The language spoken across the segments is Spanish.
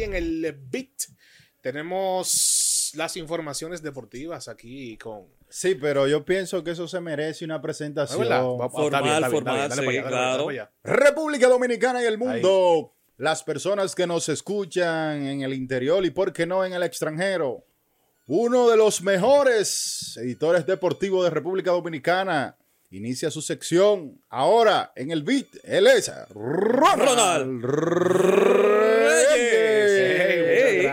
aquí en el Beat. Tenemos las informaciones deportivas aquí con. Sí, pero yo pienso que eso se merece una presentación. Formal, formal, claro. República Dominicana y el mundo. Las personas que nos escuchan en el interior y, por qué no, en el extranjero. Uno de los mejores editores deportivos de República Dominicana inicia su sección ahora en el beat. Él es Ronald,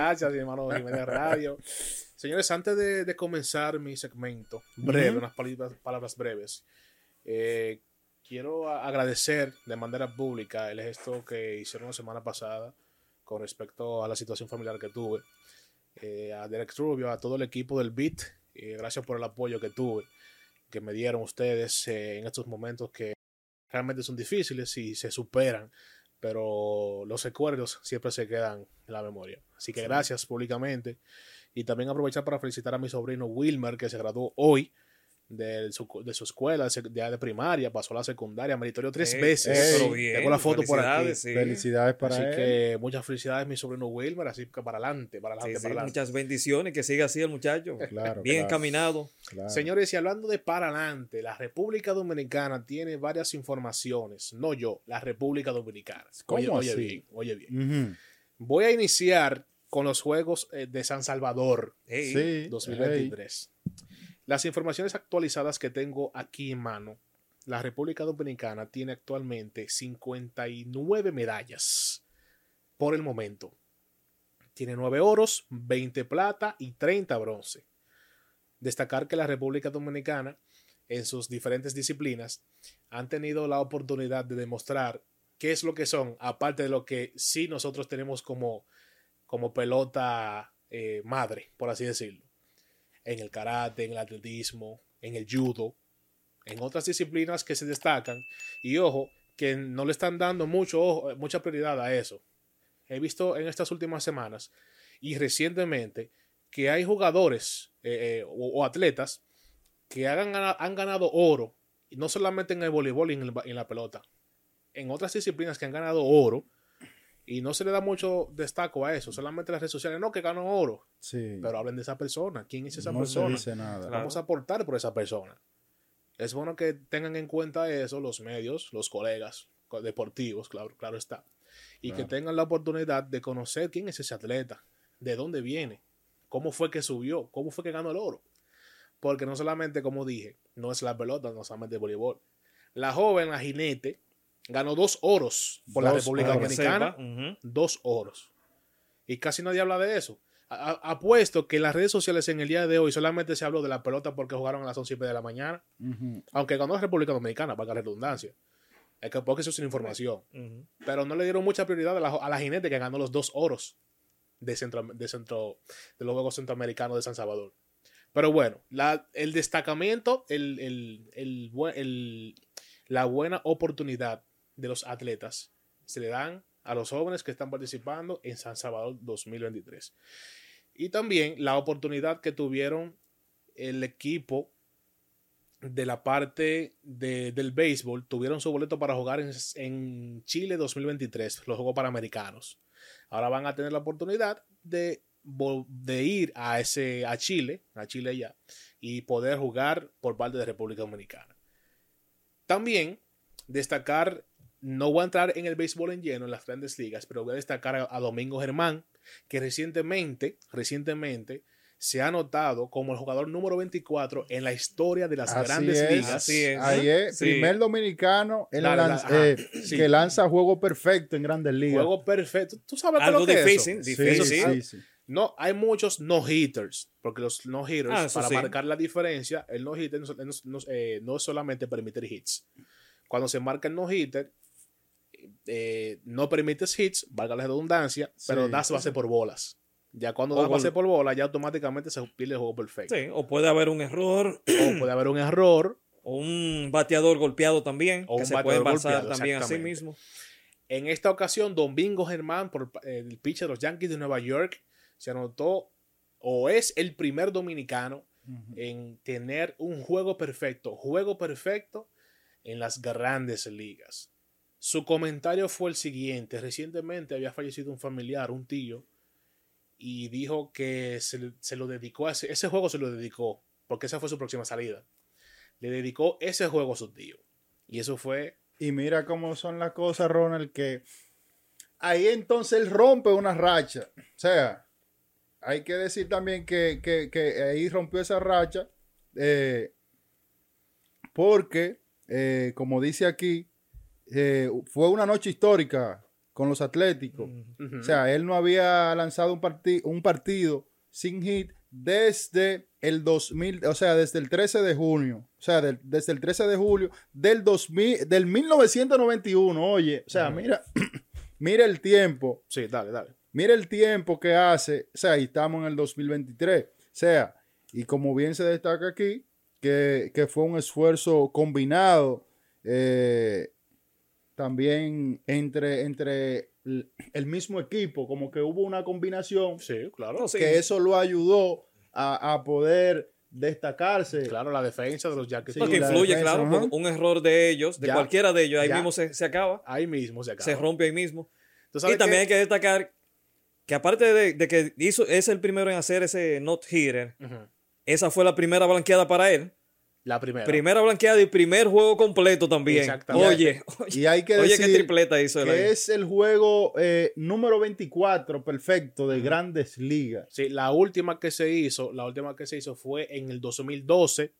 gracias, hermano Jiménez Radio. Señores, antes de, comenzar mi segmento, breve, unas palabras, breves, eh, quiero agradecer de manera pública el gesto que hicieron la semana pasada con respecto a la situación familiar que tuve. Eh, a Derek Rubio, a todo el equipo del BIT, gracias por el apoyo que tuve, que me dieron ustedes eh, en estos momentos que realmente son difíciles y se superan pero los recuerdos siempre se quedan en la memoria. Así que gracias públicamente. Y también aprovechar para felicitar a mi sobrino Wilmer, que se graduó hoy de su, de su escuela de, de primaria, pasó a la secundaria, meritorio tres veces. Tengo la foto por aquí. Felicidades para así que muchas felicidades, mi sobrino Wilmer, así que para adelante, para adelante, Muchas bendiciones, que siga así el muchacho. Bien encaminado. Señores, y hablando de para adelante, la República Dominicana tiene varias informaciones, no yo, la República Dominicana. Oye, oye bien, oye bien. Voy a iniciar con los Juegos eh, de San Salvador 2023. Las informaciones actualizadas que tengo aquí en mano, la República Dominicana tiene actualmente 59 medallas por el momento. Tiene 9 oros, 20 plata y 30 bronce. Destacar que la República Dominicana, en sus diferentes disciplinas, han tenido la oportunidad de demostrar qué es lo que son, aparte de lo que sí nosotros tenemos como, como pelota eh, madre, por así decirlo en el karate, en el atletismo, en el judo, en otras disciplinas que se destacan. Y ojo, que no le están dando mucho, mucha prioridad a eso. He visto en estas últimas semanas y recientemente que hay jugadores eh, eh, o, atletas que han, han ganado oro, no solamente en el voleibol y en, en la pelota, en otras disciplinas que han ganado oro y no se le da mucho destaco a eso, solamente las redes sociales, no, que ganó oro. Sí. Pero hablen de esa persona. ¿Quién es esa persona? No dice nada. Vamos a aportar por esa persona. Es bueno que tengan en cuenta eso los medios, los colegas deportivos, claro, claro está. Y que tengan la oportunidad de conocer quién es ese atleta, de dónde viene, cómo fue que subió, cómo fue que ganó el oro. Porque no solamente, como dije, no es la pelota, no solamente el voleibol. La joven, la jinete, ganó dos oros por la República Dominicana. Dos oros. Y casi nadie habla de eso. Apuesto que en las redes sociales en el día de hoy solamente se habló de la pelota porque jugaron a las 11 de la mañana. Aunque ganó la República Dominicana, para la redundancia. Es que porque eso es una información. Pero no le dieron mucha prioridad a la, jinete que ganó los dos oros de, centro, de, centro, de los Juegos Centroamericanos de San Salvador. Pero bueno, el destacamiento, la buena oportunidad de los atletas se le dan a los jóvenes que están participando en San Salvador 2023. Y también la oportunidad que tuvieron el equipo de la parte del béisbol, tuvieron su boleto para jugar en, Chile 2023, los Juegos Panamericanos. Ahora van a tener la oportunidad de, de ir a, ese, a Chile, a Chile ya, y poder jugar por parte de República Dominicana. También destacar no voy a entrar en el béisbol en lleno en las grandes ligas, pero voy a destacar a, Domingo Germán, que recientemente, recientemente se ha notado como el jugador número 24 en la historia de las grandes ligas. Así es. Ahí es, primer dominicano eh, que lanza juego perfecto en grandes ligas. Juego perfecto. Tú sabes Algo lo que difícil, es difícil. No, hay muchos no hitters, porque los no hitters, ah, para marcar la diferencia, el no hitter no, eh, no, es solamente permitir hits. Cuando se marca el no hitter, eh, no permites hits, valga la redundancia, pero das base por bolas. Ya cuando das base por bola, ya automáticamente se pierde el juego perfecto. o puede haber un error. O puede haber un error. O un bateador golpeado también, o que se puede pasar también a sí mismo. En esta ocasión, Domingo Germán, por el pitcher de los Yankees de Nueva York, se anotó o es el primer dominicano en tener un juego perfecto, juego perfecto en las grandes ligas. Su comentario fue el siguiente. Recientemente había fallecido un familiar, un tío, y dijo que se, lo dedicó a ese, ese juego, se lo dedicó, porque esa fue su próxima salida. Le dedicó ese juego a su tío. Y eso fue. Y mira cómo son las cosas, Ronald, que ahí entonces él rompe una racha. O sea, hay que decir también que, ahí rompió esa racha. Eh, porque, eh, como dice aquí, eh, fue una noche histórica con los Atléticos. O sea, él no había lanzado un, un partido sin hit desde el 2000, o sea, desde el 13 de junio, o sea, desde el 13 de julio del 2000, del 1991, oye, o sea, mira, mira el tiempo. Sí, dale, dale. Mira el tiempo que hace, o sea, y estamos en el 2023, o sea, y como bien se destaca aquí, que, que fue un esfuerzo combinado, eh, también entre, entre el mismo equipo, como que hubo una combinación. Sí, claro. Que eso lo ayudó a, poder destacarse. Claro, la defensa de los Yankees. Sí, Porque influye, claro, un error de ellos, de cualquiera de ellos, ahí mismo se, acaba. Ahí mismo se acaba. Se rompe ahí mismo. Y también hay que destacar que aparte de, que hizo, es el primero en hacer ese not hitter, esa fue la primera blanqueada para él. La primera. Primera blanqueada y primer juego completo también. Exactamente. Oye, y hay que decir qué tripleta hizo que es el juego eh, número 24 perfecto de Grandes Ligas. Sí, la última que se hizo, la última que se hizo fue en el 2012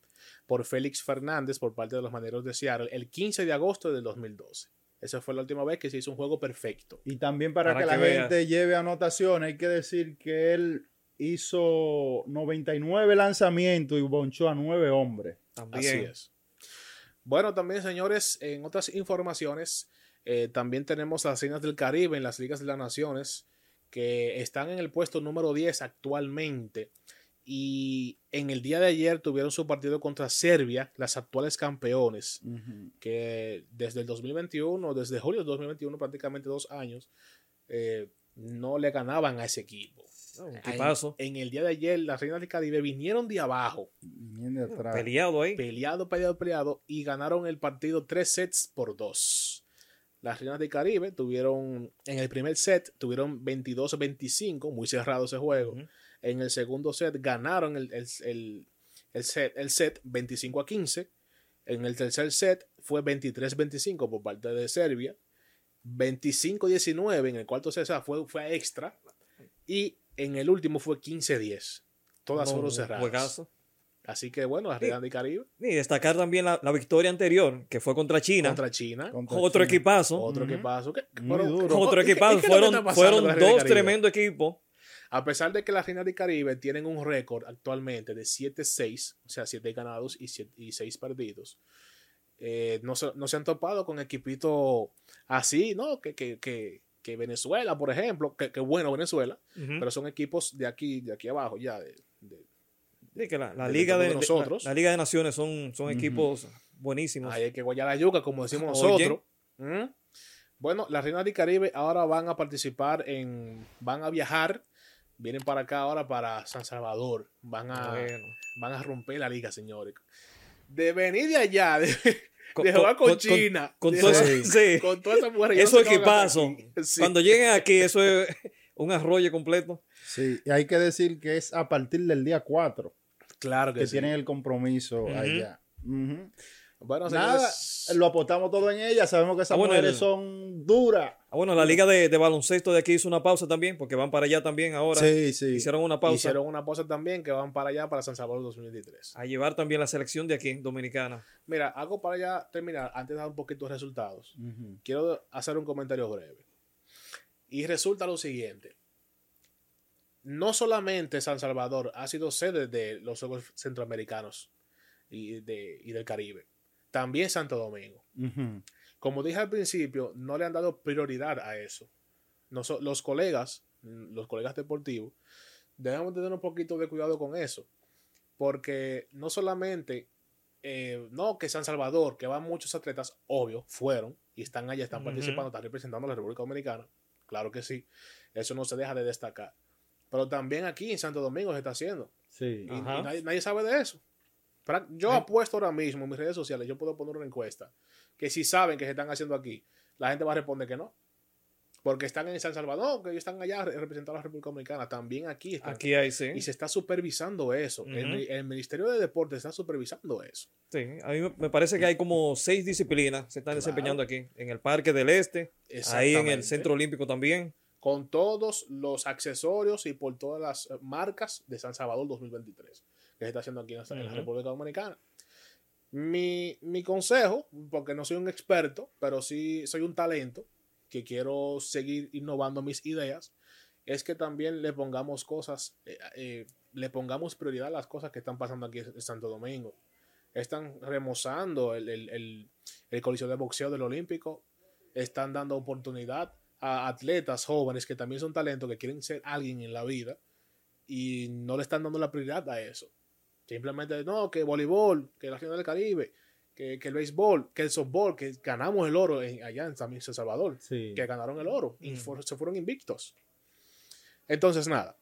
por Félix Fernández por parte de los Maneros de Seattle el 15 de agosto del 2012. Esa fue la última vez que se hizo un juego perfecto. Y también para, que, la gente lleve anotación, hay que decir que él hizo 99 lanzamientos y bonchó a 9 hombres. Así es. Bueno, también, señores, en otras informaciones, eh, también tenemos las Reinas del Caribe en las Ligas de las Naciones, que están en el puesto número 10 actualmente. Y en el día de ayer tuvieron su partido contra Serbia, las actuales campeones, que desde el 2021, desde julio del 2021, prácticamente dos años, eh, no le ganaban a ese equipo. ¿Qué pasó? En, el día de ayer, las Reinas del Caribe vinieron de abajo. Peleado ahí. Peleado, peleado, peleado. Y ganaron el partido tres sets por dos. Las Reinas del Caribe tuvieron, en el primer set, tuvieron 22-25, muy cerrado ese juego. En el segundo set ganaron el, set, el set 25 a 15. En el tercer set fue 23-25 por parte de Serbia. 25-19 en el cuarto set, fue, fue extra. Y en el último fue 15-10. Todas fueron cerradas. Así que bueno, la Real de Caribe. Y destacar también la, victoria anterior, que fue contra China. Contra China. otro equipazo. Otro equipazo. Muy duro. Otro equipazo. fueron, fueron dos tremendos equipos. A pesar de que la Reina de Caribe tienen un récord actualmente de 7-6, o sea, 7 ganados y, 6 perdidos, eh, no, se, no, se, han topado con equipitos así, ¿no? Que, que, que, que Venezuela, por ejemplo, que, bueno Venezuela, pero son equipos de aquí, de aquí abajo ya. De, que la, Liga de, nosotros. La, Liga de Naciones son, son equipos buenísimos. hay que guayar la yuca, como decimos nosotros. ¿Mm? Bueno, las Reinas del Caribe ahora van a participar en. van a viajar. Vienen para acá ahora para San Salvador. Van a, van a romper la liga, señores. De venir de allá, de, de jugar con, China. Con, todo sí. con todas esas mujeres. Eso equipazo. Cuando lleguen aquí, eso es un arroyo completo. Sí, y hay que decir que es a partir del día 4. Claro que, tienen el compromiso allá. Bueno, nada, lo apostamos todo en ella. Sabemos que esas ah, mujeres son duras. Ah, bueno, la liga de, baloncesto de aquí hizo una pausa también, porque van para allá también ahora. Sí, sí. Hicieron una pausa. Hicieron una pausa también que van para allá para San Salvador 2023. A llevar también la selección de aquí, dominicana. Mira, algo para allá terminar, antes de dar un poquito de resultados. Quiero hacer un comentario breve. Y resulta lo siguiente. No solamente San Salvador ha sido sede de los Juegos Centroamericanos y, de, y del Caribe también Santo Domingo. Como dije al principio, no le han dado prioridad a eso. los colegas, los colegas deportivos, debemos tener un poquito de cuidado con eso. Porque no solamente, eh, no que San Salvador, que van muchos atletas, obvio, fueron y están allá, están participando, están representando a la República Dominicana. Claro que sí. Eso no se deja de destacar. Pero también aquí en Santo Domingo se está haciendo. Sí. y nadie, sabe de eso. Yo apuesto ahora mismo en mis redes sociales, yo puedo poner una encuesta, que si saben que se están haciendo aquí, la gente va a responder que no. Porque están en San Salvador, que ellos están allá representando a la República Dominicana. También aquí están. Aquí hay, sí. Y se está supervisando eso. el, Ministerio de Deportes está supervisando eso. Sí, a mí me parece que hay como seis disciplinas que se están desempeñando aquí. En el Parque del Este, ahí en el Centro Olímpico también. Con todos los accesorios y por todas las marcas de San Salvador 2023 que se está haciendo aquí en, la República Dominicana. Mi, mi consejo, porque no soy un experto, pero sí soy un talento que quiero seguir innovando mis ideas, es que también le pongamos cosas, eh, eh, le pongamos prioridad a las cosas que están pasando aquí en Santo Domingo. Están remozando el, el, el, coliseo de boxeo del Olímpico, están dando oportunidad a atletas jóvenes que también son talentos, que quieren ser alguien en la vida y no le están dando la prioridad a eso. Simplemente, no, que voleibol, que la final del Caribe, que, el béisbol, que el softball, que ganamos el oro allá en San Salvador, que ganaron el oro y mm. se fueron invictos. Entonces, nada.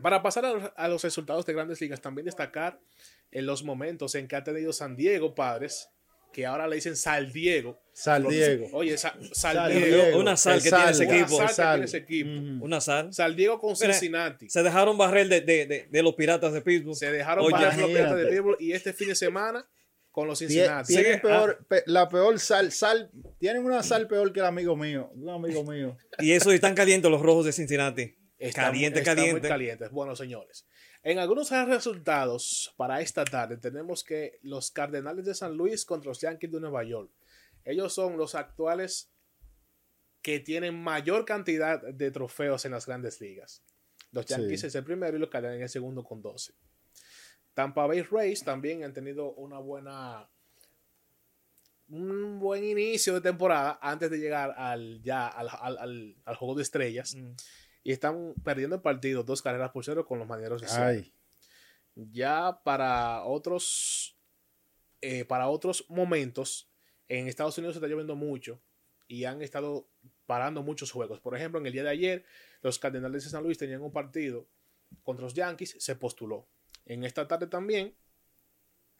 Para pasar a, los resultados de grandes ligas, también destacar en los momentos en que ha tenido San Diego Padres, que ahora le dicen Sal Diego. Sal Diego. Oye, Sal, Diego. Una sal que tiene ese equipo. Una sal, que tiene ese equipo. Una sal. Sal Diego con Cincinnati. se dejaron barrer de, de, de, los piratas de Pittsburgh. Se dejaron barrer de los piratas de Pittsburgh. Y este fin de semana con los Cincinnati. Tiene peor, la peor sal, sal, tienen una sal peor que el amigo mío, un amigo mío. y eso están calientes los rojos de Cincinnati. caliente, caliente. Muy calientes. Bueno, señores. En algunos resultados para esta tarde tenemos que los Cardenales de San Luis contra los Yankees de Nueva York. Ellos son los actuales que tienen mayor cantidad de trofeos en las grandes ligas. Los Yankees es el primero y los Cardenales el segundo con 12. Tampa Bay Rays también han tenido una buena un buen inicio de temporada antes de llegar al ya al, juego de estrellas mm. Y están perdiendo el partido dos carreras por cero con los maneros de ya para otros eh, para otros momentos en Estados Unidos se está lloviendo mucho y han estado parando muchos juegos. Por ejemplo en el día de ayer los Cardenales de San Luis tenían un partido contra los Yankees se postuló. En esta tarde también,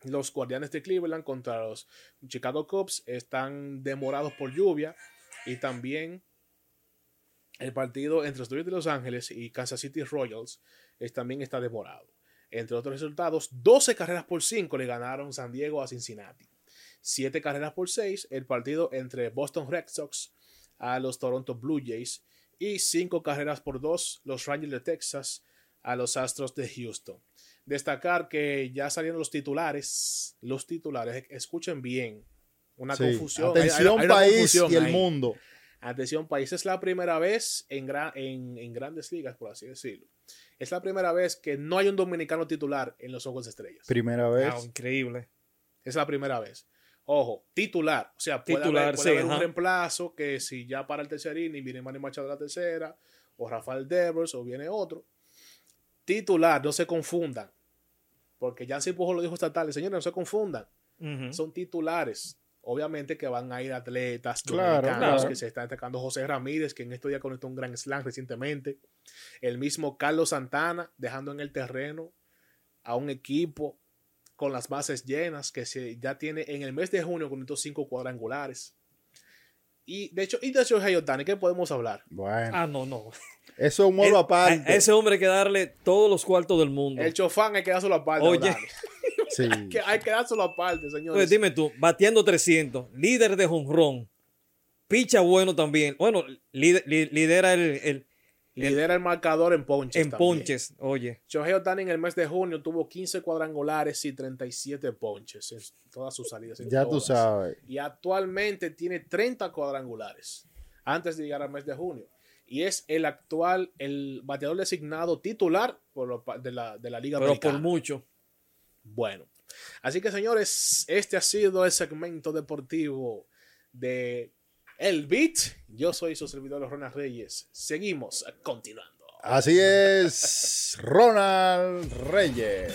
los Guardianes de Cleveland contra los Chicago Cubs están demorados por lluvia y también el partido entre los Dodgers de Los Ángeles y Kansas City Royals también está demorado. Entre otros resultados, 12 carreras por 5 le ganaron San Diego a Cincinnati. 7 carreras por 6 el partido entre Boston Red Sox a los Toronto Blue Jays y 5 carreras por 2 los Rangers de Texas a los Astros de Houston. Destacar que ya salieron los titulares. Los titulares, escuchen bien. Una confusión. Atención, país y el mundo. Atención, país. Es la primera vez en, en, grandes ligas, por así decirlo. Es la primera vez que no hay un dominicano titular en los Ojos de Estrellas. Primera vez. increíble. Es la primera vez. Ojo, titular. O sea, puede titular, haber, un reemplazo que si ya para el tercer inning viene Manny Machado de la tercera, o Rafael Devers, o viene otro titular, no se confundan. Porque ya Pujo lo dijo esta tarde, señores, no se confundan. Son titulares. Obviamente que van a ir atletas claro, que se están destacando. José Ramírez, que en estos días conectó un gran slam recientemente. El mismo Carlos Santana, dejando en el terreno a un equipo con las bases llenas, que se, ya tiene en el mes de junio conectó cinco cuadrangulares. Y de hecho, y de Shohei Otani, ¿qué podemos hablar? Bueno. Ah, no, no. Eso es un modo aparte. A ese hombre hay que darle todos los cuartos del mundo. El chofán hay que dárselo aparte. Oye. Sí. hay, que, hay que dárselo aparte, señores. Pues dime tú, batiendo 300, líder de jonrón, picha bueno también. Bueno, lidera el, Lidera el marcador en ponches. En ponches, oye. Shohei Otani en el mes de junio tuvo 15 cuadrangulares y 37 ponches en todas sus salidas. ya tú sabes. Y actualmente tiene 30 cuadrangulares antes de llegar al mes de junio. Y es el actual, el bateador designado titular por de, la, de la Liga Pero por mucho. Bueno. Así que señores, este ha sido el segmento deportivo de el Beat. Yo soy su servidor Ronald Reyes. Seguimos continuando. Así es, Ronald Reyes.